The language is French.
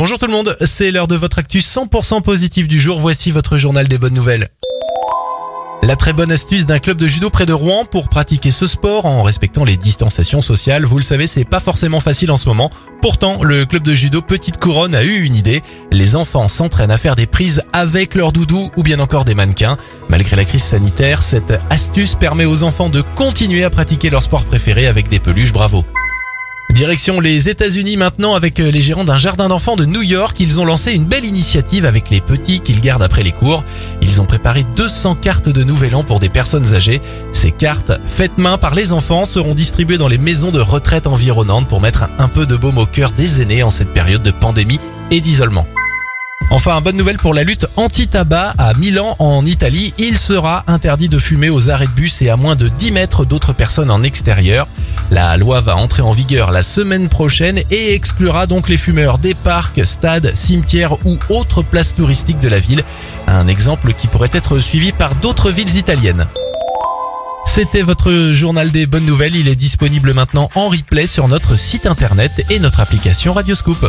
Bonjour tout le monde, c'est l'heure de votre actu 100% positif du jour. Voici votre journal des bonnes nouvelles. La très bonne astuce d'un club de judo près de Rouen pour pratiquer ce sport en respectant les distanciations sociales. Vous le savez, c'est pas forcément facile en ce moment. Pourtant, le club de judo Petite Couronne a eu une idée. Les enfants s'entraînent à faire des prises avec leur doudou ou bien encore des mannequins. Malgré la crise sanitaire, cette astuce permet aux enfants de continuer à pratiquer leur sport préféré avec des peluches. Bravo. Direction les États-Unis maintenant avec euh, les gérants d'un jardin d'enfants de New York. Ils ont lancé une belle initiative avec les petits qu'ils gardent après les cours. Ils ont préparé 200 cartes de Nouvel An pour des personnes âgées. Ces cartes, faites main par les enfants, seront distribuées dans les maisons de retraite environnantes pour mettre un peu de baume au cœur des aînés en cette période de pandémie et d'isolement. Enfin, bonne nouvelle pour la lutte anti-tabac à Milan en Italie. Il sera interdit de fumer aux arrêts de bus et à moins de 10 mètres d'autres personnes en extérieur. La loi va entrer en vigueur la semaine prochaine et exclura donc les fumeurs des parcs, stades, cimetières ou autres places touristiques de la ville. Un exemple qui pourrait être suivi par d'autres villes italiennes. C'était votre journal des bonnes nouvelles. Il est disponible maintenant en replay sur notre site internet et notre application Radioscoop.